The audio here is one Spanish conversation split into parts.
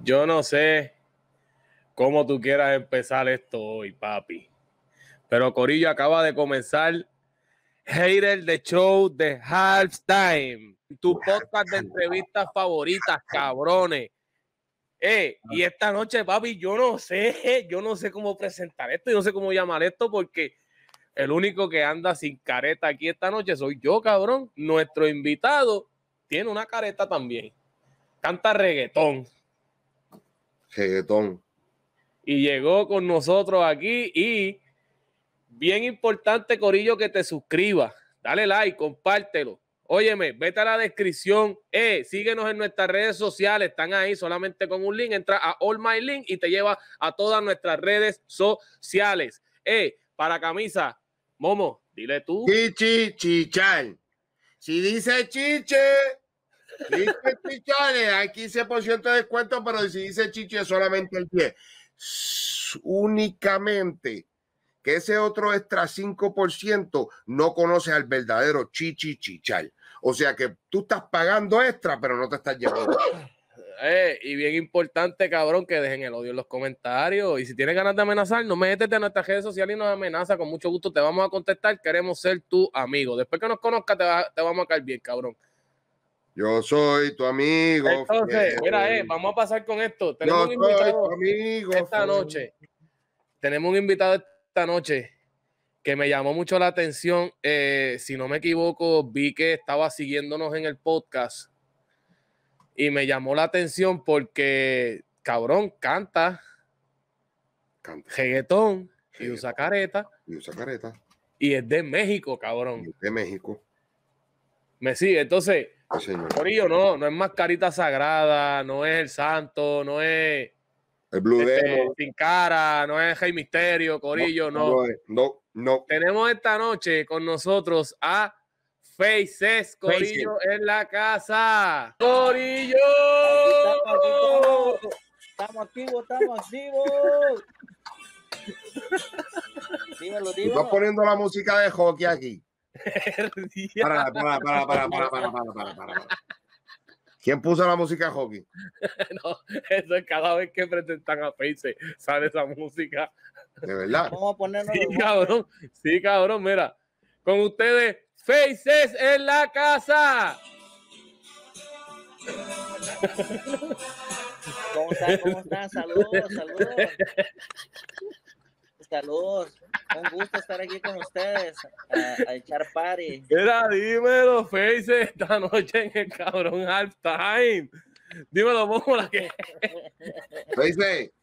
Yo no sé cómo tú quieras empezar esto hoy, papi. Pero Corillo acaba de comenzar Hater de Show de Halftime. Tu podcast de entrevistas favoritas, cabrones. Eh, y esta noche, papi, yo no sé, yo no sé cómo presentar esto, yo no sé cómo llamar esto, porque el único que anda sin careta aquí esta noche soy yo, cabrón. Nuestro invitado tiene una careta también. Canta reggaetón. Reggaetón. Y llegó con nosotros aquí y bien importante, Corillo, que te suscribas. Dale like, compártelo. Óyeme, vete a la descripción. Eh, síguenos en nuestras redes sociales. Están ahí solamente con un link. Entra a All My Link y te lleva a todas nuestras redes sociales. Eh, para camisa, Momo, dile tú. Chichi, chichal. Si dice chiche, chichale, hay 15% de descuento, pero si dice chiche es solamente el 10. Únicamente que ese otro extra 5% no conoce al verdadero chichi chichal. O sea que tú estás pagando extra, pero no te estás llevando. Eh, y bien importante, cabrón, que dejen el odio en los comentarios. Y si tienes ganas de amenazar, no métete a nuestras redes sociales y nos amenaza. Con mucho gusto te vamos a contestar. Queremos ser tu amigo. Después que nos conozcas, te, va- te vamos a caer bien, cabrón. Yo soy tu amigo. Entonces, fiel. mira, eh, vamos a pasar con esto. Yo Tenemos un soy invitado tu amigo. esta fiel. noche. Tenemos un invitado esta noche que me llamó mucho la atención. Eh, si no me equivoco, vi que estaba siguiéndonos en el podcast y me llamó la atención porque, cabrón, canta Canta. reggaetón y usa careta Y usa careta. y es de México, cabrón. De México. Me sigue. Entonces, Sí, señor. Corillo, no, no es mascarita sagrada, no es el santo, no es El Blue este, Demon. sin cara, no es Rey Misterio, Corillo, no. No, no. Tenemos esta noche con nosotros a Faces Corillo en la casa. Corillo. Aquí estamos, aquí estamos. Estamos activos, estamos activos. Dímelo, Tú estás dímelo. poniendo la música de hockey aquí. Para, para, para, para, para, para, para, para, ¿Quién puso la música hockey? no, eso es cada vez que presentan a Face sale esa música. De verdad. Vamos a ponernos. Sí, cabrón. Sí, cabrón, mira. Con ustedes, Faces en la casa. ¿Cómo están? ¿Cómo están? Saludos, saludos. Saludos. Un gusto estar aquí con ustedes a, a echar party. Mira, dímelo, Faces, esta noche en el cabrón halftime. Dímelo, ¿cómo la que? Dice,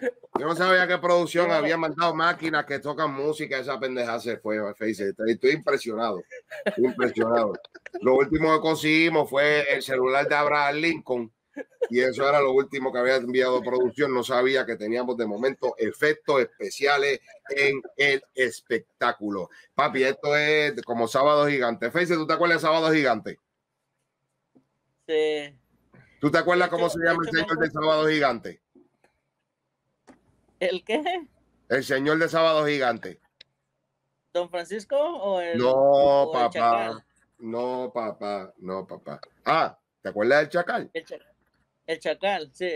yo no sabía qué producción había mandado máquinas que tocan música. Esa pendeja se fue. Face. Estoy, estoy impresionado. Estoy impresionado. Lo último que conseguimos fue el celular de Abraham Lincoln. Y eso era lo último que había enviado producción. No sabía que teníamos de momento efectos especiales en el espectáculo. Papi, esto es como Sábado Gigante. Face, ¿tú te acuerdas de Sábado Gigante? Sí. ¿Tú te acuerdas hecho- cómo se llama el señor de Sábado Gigante? ¿El qué? El señor de Sábado Gigante. ¿Don Francisco o el, No, o papá. chacal? No, papá. No, papá. Ah, ¿te acuerdas del chacal? El, cha- el chacal, sí.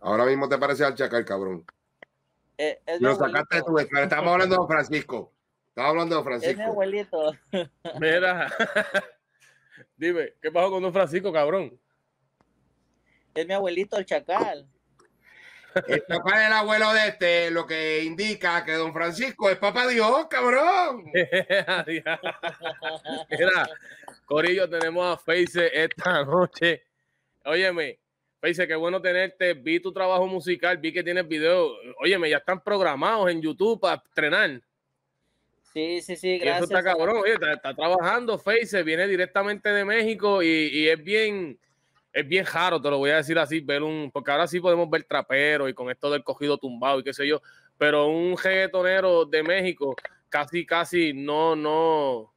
Ahora mismo te parece al chacal, cabrón. Eh, Lo sacaste tú, pero estamos hablando de Don Francisco. Estamos hablando de Don Es mi Francisco. abuelito. Mira. Dime, ¿qué pasó con Don Francisco, cabrón? Es mi abuelito, el chacal. El papá del abuelo de este, lo que indica que Don Francisco es papá Dios, cabrón. Mira, Corillo, tenemos a Face esta noche. Óyeme, Face, qué bueno tenerte. Vi tu trabajo musical, vi que tienes videos. Óyeme, ya están programados en YouTube para estrenar. Sí, sí, sí, Y eso gracias. está cabrón. Oye, está, está trabajando Face, viene directamente de México y, y es bien, es bien raro, te lo voy a decir así, ver un, porque ahora sí podemos ver traperos y con esto del cogido tumbado y qué sé yo, pero un reggaetonero de México casi, casi no, no,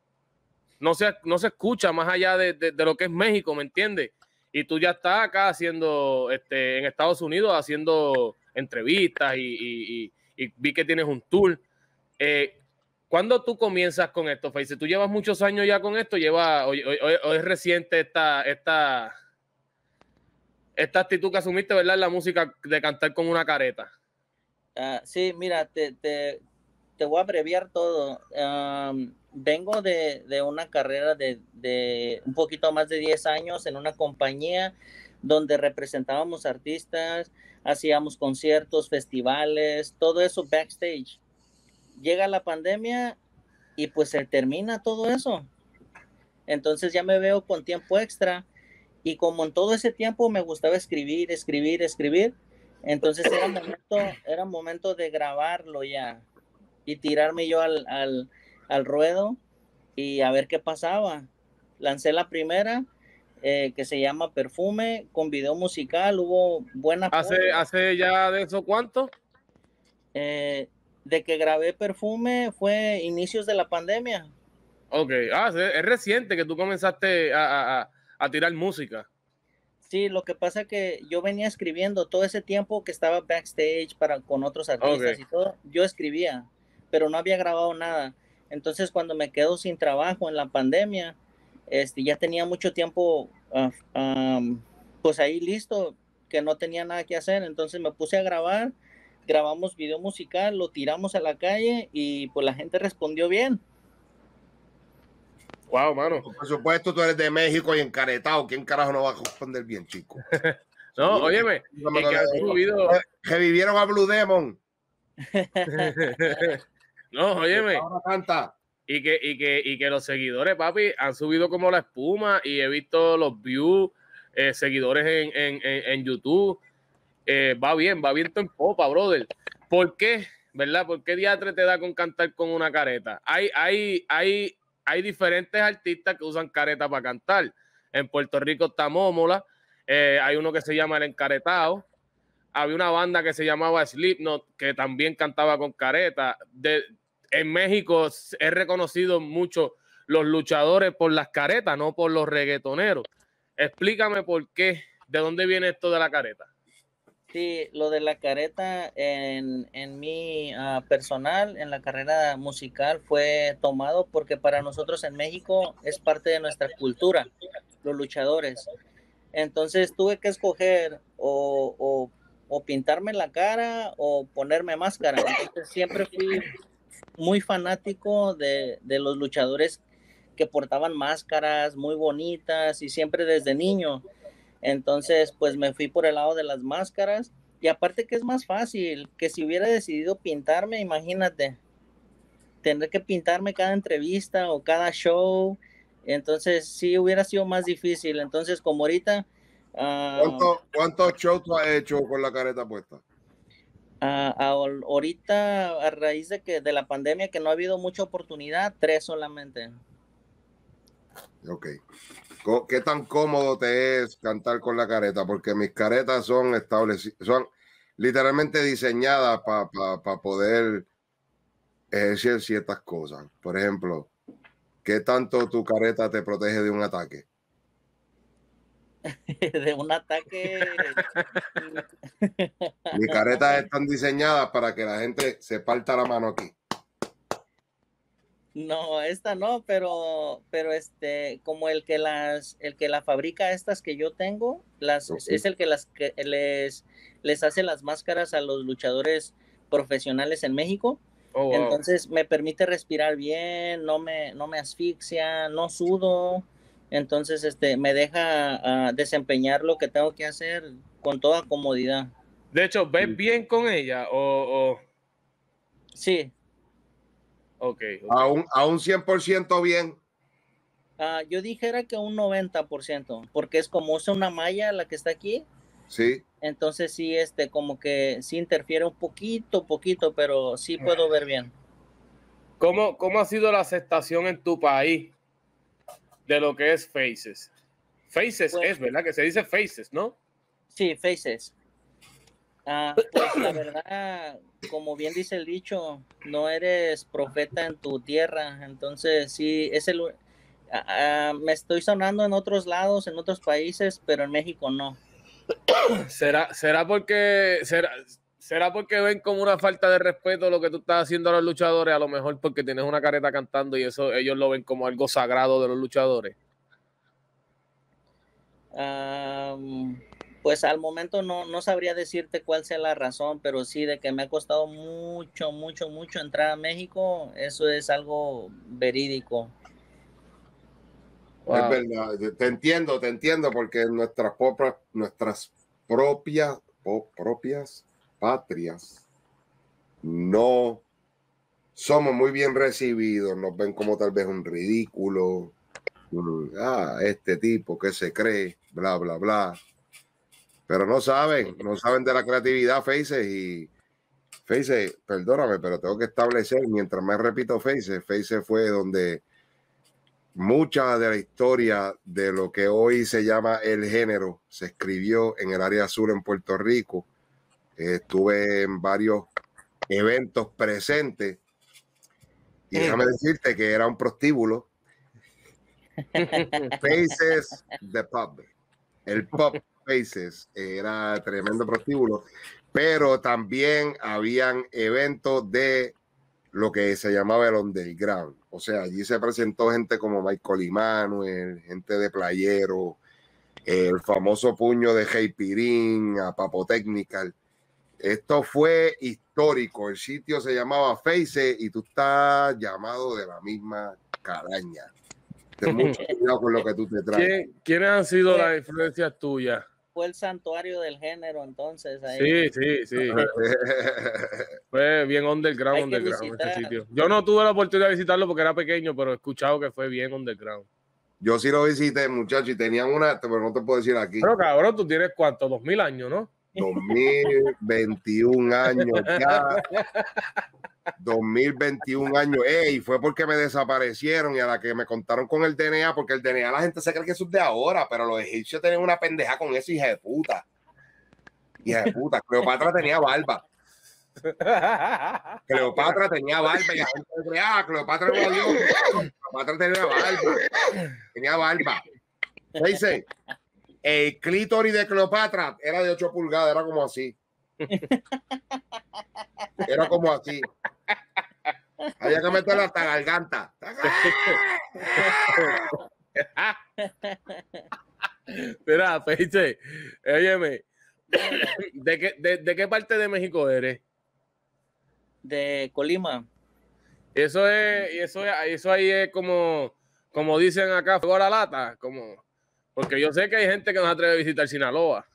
no se, no se escucha más allá de, de- de lo que es México, ¿me entiendes? Y tú ya estás acá haciendo, este, en Estados Unidos haciendo entrevistas y, vi que tienes un tour. Eh, ¿Cuándo tú comienzas con esto, Face? ¿Tú llevas muchos años ya con esto? ¿Lleva, o es reciente esta, esta, esta actitud que asumiste, ¿verdad? En la música de cantar con una careta. Ah, sí, mira, te, te, te voy a abreviar todo. vengo de, una carrera de, de, un poquito más de 10 años en una compañía donde representábamos artistas, hacíamos conciertos, festivales, todo eso backstage. Llega la pandemia y pues se termina todo eso. Entonces ya me veo con tiempo extra y como en todo ese tiempo me gustaba escribir, escribir, escribir, entonces era momento, era momento de grabarlo ya y tirarme yo al, al, al ruedo y a ver qué pasaba. Lancé la primera eh, que se llama Perfume, con video musical, hubo buena... ¿Hace, ¿Hace ya de eso cuánto? Eh, de que grabé Perfume fue inicios de la pandemia. Ok, ah, es reciente que tú comenzaste a, a, a tirar música. Sí, lo que pasa que yo venía escribiendo todo ese tiempo que estaba backstage para con otros artistas y todo, yo escribía, pero no había grabado nada. Entonces cuando me quedo sin trabajo en la pandemia, este, ya tenía mucho tiempo uh, pues ahí listo, que no tenía nada que hacer, entonces me puse a grabar, grabamos video musical, lo tiramos a la calle y pues la gente respondió bien. Wow, mano. Por supuesto, tú eres de México y encaretado. ¿Quién carajo no va a responder bien, chico? no, óyeme. que, vivieron a Blue Demon. no, óyeme. Ahora canta y que, y que, y que los seguidores, papi, han subido como la espuma y he visto los views, eh, seguidores en, en, en, YouTube. Eh, va bien, va viento en popa, brother. ¿Por qué? ¿Verdad? ¿Por qué diatre te da con cantar con una careta? Hay, hay, hay, hay diferentes artistas que usan careta para cantar. En Puerto Rico está Mómola, eh, hay uno que se llama El Encaretado, había una banda que se llamaba Slipknot que también cantaba con careta. De, en México es reconocido mucho los luchadores por las caretas, no por los reggaetoneros. Explícame por qué, de dónde viene esto de la careta. Sí, lo de la careta en, en mi ah, personal, en la carrera musical, fue tomado porque para nosotros en México es parte de nuestra cultura, los luchadores. Entonces tuve que escoger o, o, o pintarme la cara o ponerme máscara. Entonces siempre fui muy fanático de, de, los luchadores que portaban máscaras muy bonitas y siempre desde niño. Entonces, pues me fui por el lado de las máscaras y aparte que es más fácil que si hubiera decidido pintarme, imagínate, tendré que pintarme cada entrevista o cada show. Entonces, sí hubiera sido más difícil. Entonces, como ahorita... Uh, ¿Cuántos shows tú has hecho con la careta puesta? Uh, ahorita, a raíz de que de la pandemia, que no ha habido mucha oportunidad, tres solamente. Ok. ¿Qué tan cómodo te es cantar con la careta? Porque mis caretas son establecidas, son literalmente diseñadas para pa, poder ejercer ciertas cosas. Por ejemplo, ¿qué tanto tu careta te protege de un ataque? de un ataque. Mis caretas están diseñadas para que la gente se parta la mano aquí. No, esta no, pero, pero este, como el que las, el que la fabrica estas que yo tengo, las, es el que las que les, les hace las máscaras a los luchadores profesionales en México. Oh, Entonces me permite respirar bien, no me, no me asfixia, no sudo. Entonces, este, me deja uh, desempeñar lo que tengo que hacer con toda comodidad. De hecho, ¿ves bien con ella o...? o... Sí. Ok. okay. A, un, a un 100% bien. Uh, yo dijera que un 90%, porque es como usa una malla la que está aquí. Sí. Entonces sí, este, como que sí interfiere un poquito, poquito, pero sí puedo ver bien. ¿Cómo, cómo ha sido la aceptación en tu país de lo que es Faces. Faces es, ¿verdad? Que se dice Faces, ¿no? Sí, Faces. Ah, pues la verdad, como bien dice el dicho, no eres profeta en tu tierra, entonces sí, es el... Ah, me estoy sonando en otros lados, en otros países, pero en México no. ¿Será, será porque será, será porque ven como una falta de respeto lo que tú estás haciendo a los luchadores, a lo mejor porque tienes una careta cantando y eso ellos lo ven como algo sagrado de los luchadores? Um, Pues al momento no, no sabría decirte cuál sea la razón, pero sí de que me ha costado mucho, mucho, mucho entrar a México, eso es algo verídico. Es verdad, te entiendo, te entiendo, porque nuestras propias, nuestras propias, propias patrias no somos muy bien recibidos, nos ven como tal vez un ridículo, ah, este tipo que se cree, bla, bla, bla. Pero no saben, no saben de la creatividad, Faces, y Face, perdóname, pero tengo que establecer, mientras me repito Face, Face fue donde mucha de la historia de lo que hoy se llama el género se escribió en el área azul en Puerto Rico. Estuve en varios eventos presentes y déjame decirte que era un prostíbulo. Faces the Pub. El Pub Faces era tremendo prostíbulo, pero también habían eventos de lo que se llamaba el underground. O sea, allí se presentó gente como Michael Emanuel, gente de Playero, el famoso puño de Hey Pirín, a Papo Technical. Esto fue histórico. El sitio se llamaba Face y tú estás llamado de la misma caraña. Ten mucho cuidado con lo que tú te traes. ¿Quiénes han sido las influencias tuyas? fue el santuario del género, entonces. Ahí. Sí, sí, sí. fue bien underground, underground ese sitio. Yo no tuve la oportunidad de visitarlo porque era pequeño, pero he escuchado que fue bien underground. Yo sí lo visité, muchachos, y tenían una, pero no te puedo decir aquí. Pero cabrón, tú tienes cuánto, dos mil años, ¿no? 2021 años ya. 2021 años. Ey, fue porque me desaparecieron y a la que me contaron con el DNA, porque el DNA la gente se cree que es de ahora, pero los egipcios tenían una pendeja con eso, hija de puta. Hija de puta. Cleopatra tenía barba. Cleopatra tenía barba y la gente decía, ah, Cleopatra no. Cleopatra tenía barba. Tenía barba. ¿Qué dice? El clítoris de Cleopatra era de 8 pulgadas, era como así. Era como así. Había que meterla hasta la garganta. Mira, Feiche, óyeme, ¿de qué, de, qué parte de México eres? De Colima. Eso es, eso es, eso ahí es como, como dicen acá, fuego a la lata, como, porque yo sé que hay gente que no se atreve a visitar Sinaloa.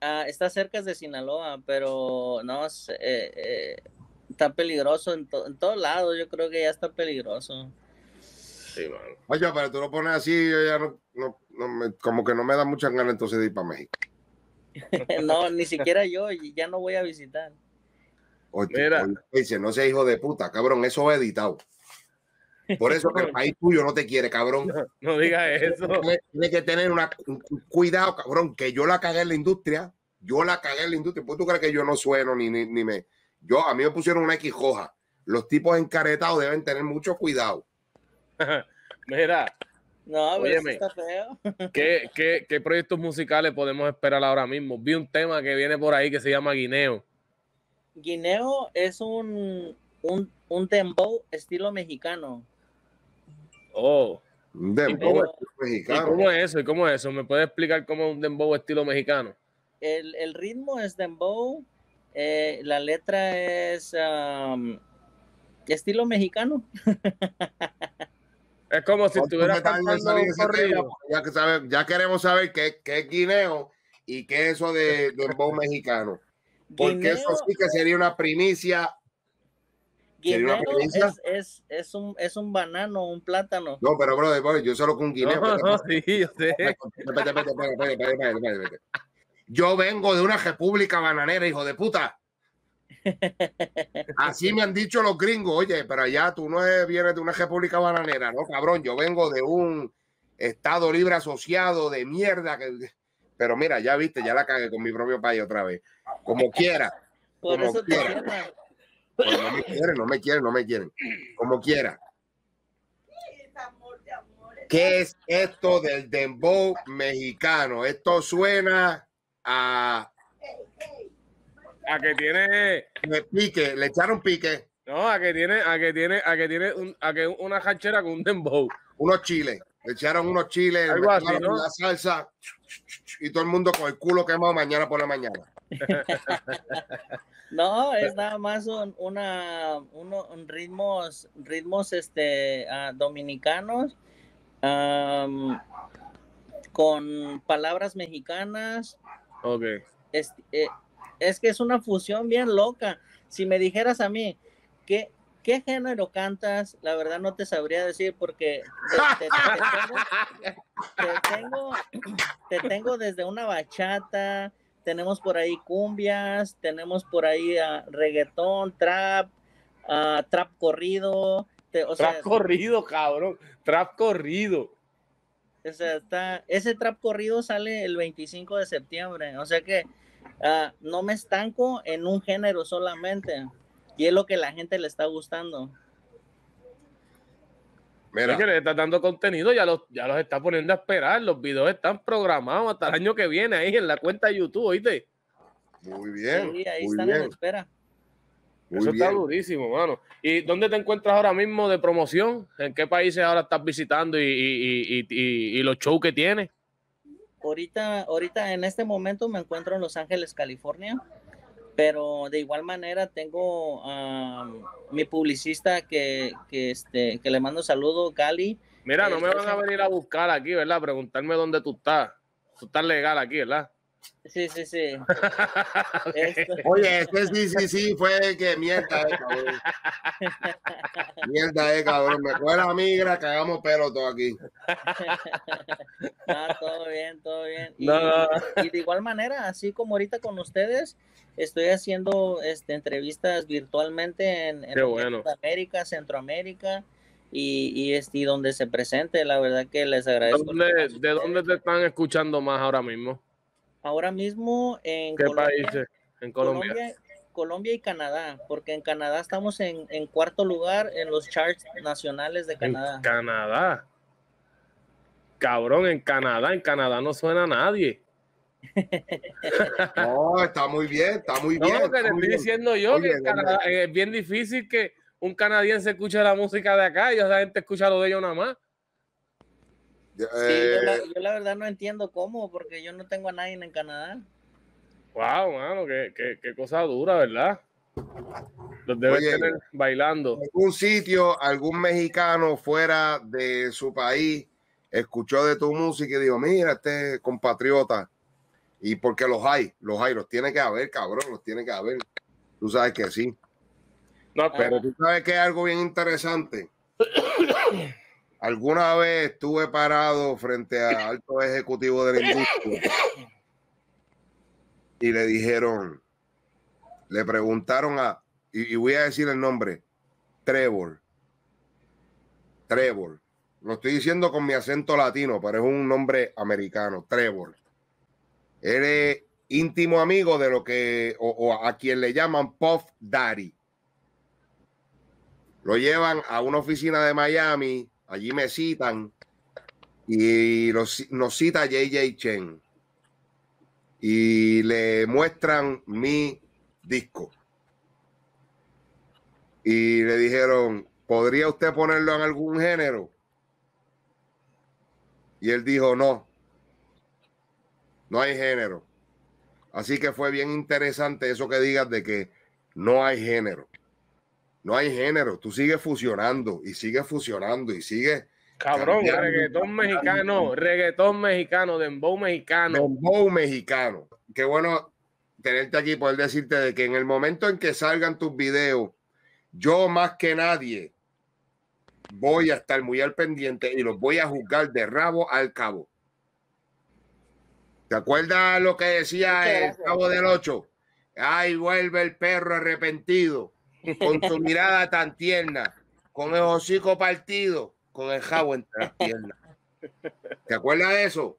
Ah, está cerca de Sinaloa, pero no sé, eh, eh, está peligroso en, en todos lados. Yo creo que ya está peligroso. Sí, Oye, pero tú lo pones así, yo ya no, no, me, como que no me da muchas ganas entonces de ir para México. no, ni siquiera yo, ya no voy a visitar. Mira. dice, no sea hijo de puta, cabrón, eso he editado. Por eso que el país tuyo no te quiere, cabrón. No, digas eso. Tienes que tener una, un cuidado, cabrón, que yo la cagué en la industria. Yo la cagué en la industria. ¿Por tú crees que yo no sueno ni, ni, ni me. Yo, a mí me pusieron una X hoja. Los tipos encaretados deben tener mucho cuidado. Mira. No, pero está feo. ¿qué, qué, qué proyectos musicales podemos esperar ahora mismo? Vi un tema que viene por ahí que se llama Guineo. Guineo es un, un, un dembow estilo mexicano. Oh. Un dembow mexicano. ¿Y cómo es eso? ¿Y cómo es eso? ¿Me puede explicar cómo es un dembow estilo mexicano? El, el ritmo es dembow, eh, la letra es um, estilo mexicano. es como si estuviera cantando ya, que sabe, ya queremos saber qué, qué es guineo y qué es eso de dembow mexicano. Porque eso sí que sería una primicia Guineo es, es, un, es un banano, un plátano. No, pero brother, yo solo con guineo. Yo vengo de una república bananera, hijo de puta. Así me han dicho los gringos, oye, pero allá tú no vienes de una república bananera, no, cabrón, yo vengo de un estado libre asociado de mierda. Que... Pero mira, ya viste, ya la cagué con mi propio país otra vez. Como quiera. Por eso quiera no me quieren, no me quieren, no me quieren. Como quiera. ¿Qué es esto del dembow mexicano? Esto suena a. A que tiene. Me pique, le echaron pique. No, a que tiene, a que tiene, a que tiene un, a que una hachera con un dembow. Unos chiles. le echaron unos chiles, Algo así, ¿no? la salsa y todo el mundo con el culo quemado mañana por la mañana. No, es nada más un, una, uno- un ritmos, ritmos este, ah, dominicanos con palabras mexicanas. Ok. Es, eh, es que es una fusión bien loca. Si me dijeras a mí, ¿qué, qué género cantas? La verdad no te sabría decir porque te, te- te tengo, te tengo, te tengo desde una bachata, tenemos por ahí cumbias, tenemos por ahí ah, reggaetón, trap, ah, trap corrido. te- o sea, Trap corrido, cabrón. Trap corrido. o sea, está, ese trap corrido sale el 25 de septiembre, o sea que ah, no me estanco en un género solamente. Y es lo que la gente le está gustando. Mira, Es que le está dando contenido, ya los, ya los está poniendo a esperar. Los videos están programados hasta el año que viene ahí en la cuenta de YouTube, ¿oíste? muy bien, Sí, ahí muy están en bien, espera. muy Eso está durísimo, mano. ¿Y dónde te encuentras ahora mismo de promoción? ¿En qué países ahora estás visitando y, y- y- y- y los shows que tienes? Ahorita, ahorita en este momento me encuentro en Los Ángeles, California, pero de igual manera tengo am, mi publicista que, que, este, que le mando saludo, Gali. Mira, no Eh, me van a venir a buscar aquí, ¿verdad? Preguntarme dónde tú estás. Tú estás legal aquí, ¿verdad? Sí, sí, sí. Esto- Oye, este sí, sí, sí, fue que mierda, eh, cabrón. Mierda, eh, cabrón. Me coge la migra, cagamos pelo todo aquí. No, todo bien, todo bien. Y, No, y de igual manera, así como ahorita con ustedes, estoy haciendo este, entrevistas virtualmente en, en bueno. América, Centroamérica y, y, este, y donde se presente. La verdad que les agradezco. ¿Dónde- a ¿De dónde te están escuchando más ahora mismo? Ahora mismo en ¿Qué Colombia, países? En Colombia. Colombia, Colombia y Canadá, porque en Canadá estamos en, en cuarto lugar en los charts nacionales de En Canadá. Canadá. Cabrón, en Canadá, en Canadá no suena a nadie. No, está muy bien, está muy No, bien. que te estoy bien. diciendo yo Oye, que en Canadá es bien difícil que un canadiense escuche la música de acá y esa gente escucha lo de ellos nada más. Sí, Eh, yo, la, yo la verdad no entiendo cómo, porque yo no tengo a nadie en Canadá. Wow, mano, qué, qué- qué cosa dura, ¿verdad? Los debes Oye. tener bailando. algún sitio, algún mexicano fuera de su país escuchó de tu música y dijo, mira, este compatriota. Y porque los hay, los hay, los tiene que haber, cabrón, los tiene que haber. Tú sabes que sí. No, pero Pero tú sabes que es algo bien interesante. Alguna vez estuve parado frente a altos ejecutivos de la industria y le dijeron, le preguntaron a, y, voy a decir el nombre, Trevor. Trevor. Lo estoy diciendo con mi acento latino, pero es un nombre americano, Trevor. Eres íntimo amigo de lo que, o, o a quien le llaman Puff Daddy. Lo llevan a una oficina de Miami, allí me citan y los- nos cita JJ Chen y le muestran mi disco. Y le dijeron, ¿podría usted ponerlo en algún género? Y él dijo, no, no hay género. Así que fue bien interesante eso que digas de que no hay género. No hay género. Tú sigues fusionando y sigues fusionando y sigues cabrón, reggaetón mexicano, reggaetón mexicano, dembow mexicano. dembow mexicano. Qué bueno tenerte aquí, poder decirte de que en el momento en que salgan tus videos, yo más que nadie voy a estar muy al pendiente y los voy a juzgar de rabo al cabo. ¿Te acuerdas lo que decía el cabo del 8? Ay, vuelve el perro arrepentido, con su mirada tan tierna, con el hocico partido, con el jabo entre las piernas. ¿Te acuerdas de eso?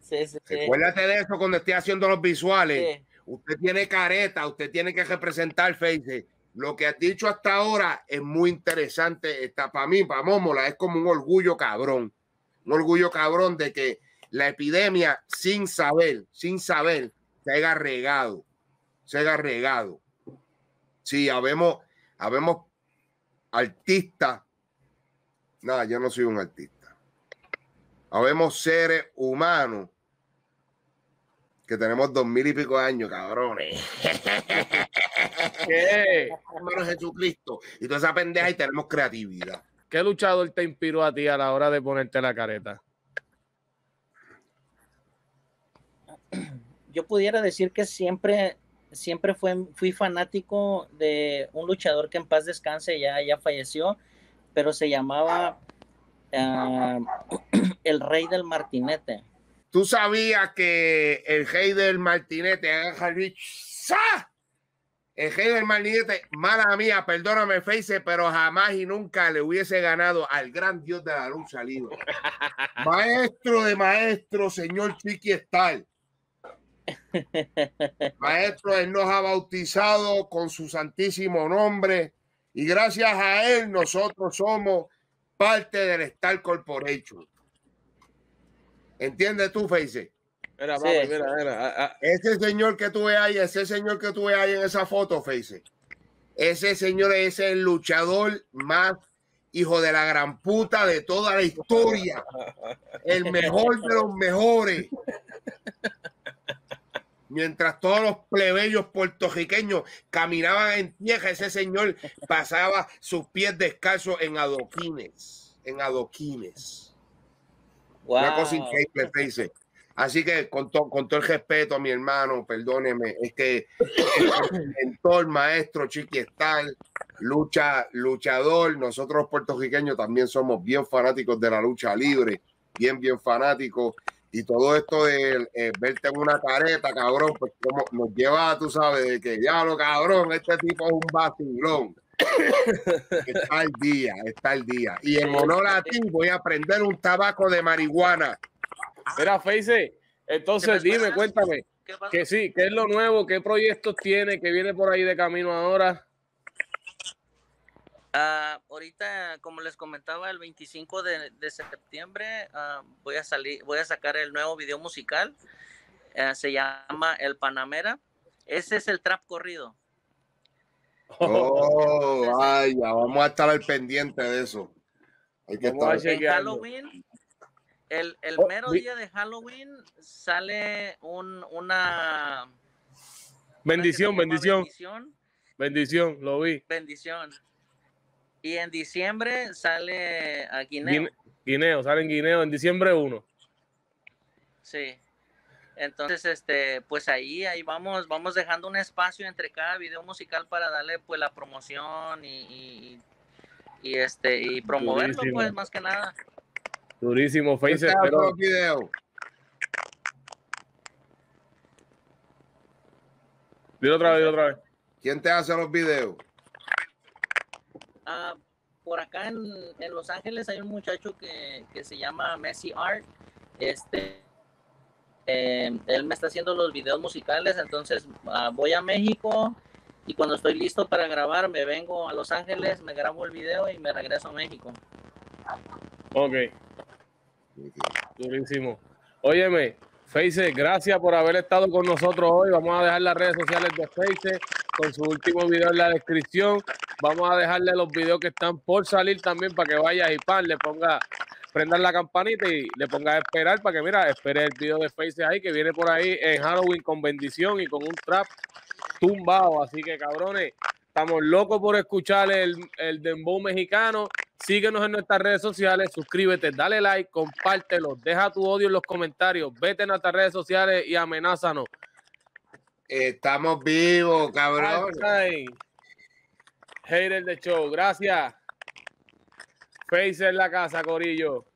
Sí, sí, sí. Recuérdate de eso cuando esté haciendo los visuales. Sí. Usted tiene careta, usted tiene que representar Face. Lo que has dicho hasta ahora es muy interesante. Está para mí, para Mómola, es como un orgullo cabrón. Un orgullo cabrón de que la epidemia, sin saber, sin saber, se haya regado. Se haya regado. Sí, habemos, habemos artistas. No, yo no soy un artista. Habemos seres humanos que tenemos dos mil y pico de años, cabrones. ¿Qué? Hermano Jesucristo. Y toda esa pendeja y tenemos creatividad. ¿Qué luchador te inspiró a ti a la hora de ponerte la careta? Yo pudiera decir que siempre, siempre fue, fui fanático de un luchador que en paz descanse, ya, ya falleció, pero se llamaba uh, el Rey del Martinete. Tú sabías que el Rey del Martinete, el Rey del Martinete, mala mía, perdóname, Face, pero jamás y nunca le hubiese ganado al gran Dios de la lucha libre. maestro de maestro, señor Chiqui Star. Maestro, Él nos ha bautizado con su santísimo nombre y gracias a Él nosotros somos parte del Star Corporation. ¿Entiendes tú, Face? Mira, sí, mira, mira. Ese señor que tú ves ahí, ese señor que tú ves ahí en esa foto, Face. Ese señor es el luchador más hijo de la gran puta de toda la historia. El mejor de los mejores. Mientras todos los plebeyos puertorriqueños caminaban en tierra, ese señor pasaba sus pies descalzos en adoquines. En adoquines. Wow. Una cosa increíble, Face. Así que con, to, con, todo el respeto a mi hermano, perdóneme, es que el mentor, maestro, chiquiestal, lucha, luchador, nosotros los puertorriqueños también somos bien fanáticos de la lucha libre, bien, bien fanáticos. Y todo esto de eh, verte en una careta, cabrón, pues como nos lleva, tú sabes, de que diablo, cabrón, este tipo es un vacilón. está el día, está el día. Y en honor a ti voy a prender un tabaco de marihuana. Mira, Face, entonces dime, cuéntame, que sí, ¿qué es lo nuevo? ¿Qué proyectos tiene? ¿Qué viene por ahí de camino ahora? Uh, ahorita, como les comentaba, el 25 de, de septiembre uh, voy a salir, voy a sacar el nuevo video musical. Uh, se llama El Panamera. Ese es el trap corrido. Oh, vaya, vamos a estar al pendiente de eso. Hay que estar. En Halloween, el, el oh, mero día de Halloween sale un, una bendición, una bendición, bendición, bendición, lo vi. Bendición. Y en diciembre sale a Guineo. Guineo, sale en Guineo en diciembre 1. Sí. Entonces, este, pues ahí, ahí vamos, vamos dejando un espacio entre cada video musical para darle pues la promoción y, y, y este, y promoverlo, Durísimo. pues, más que nada. Durísimo, Face. Pero... Video? Dilo otra vez, dilo otra vez. ¿Quién te hace los videos? Uh, por acá en, en, Los Ángeles hay un muchacho que, que se llama Messi Art. Este, eh, él me está haciendo los videos musicales, entonces uh, voy a México y cuando estoy listo para grabar me vengo a Los Ángeles, me grabo el video y me regreso a México. Ok. Durísimo. Óyeme, Face, gracias por haber estado con nosotros hoy. Vamos a dejar las redes sociales de Face con su último video en la descripción. Vamos a dejarle los videos que están por salir también para que vaya y pan, le ponga, prendan la campanita y le ponga a esperar para que, mira, espere el video de Face ahí que viene por ahí en Halloween con bendición y con un trap tumbado. Así que, cabrones, estamos locos por escuchar el, el dembow mexicano. Síguenos en nuestras redes sociales, suscríbete, dale like, compártelo, deja tu odio en los comentarios, vete en nuestras redes sociales y amenázanos. Estamos vivos, cabrón. Hater de show, gracias. Face en la casa, Corillo.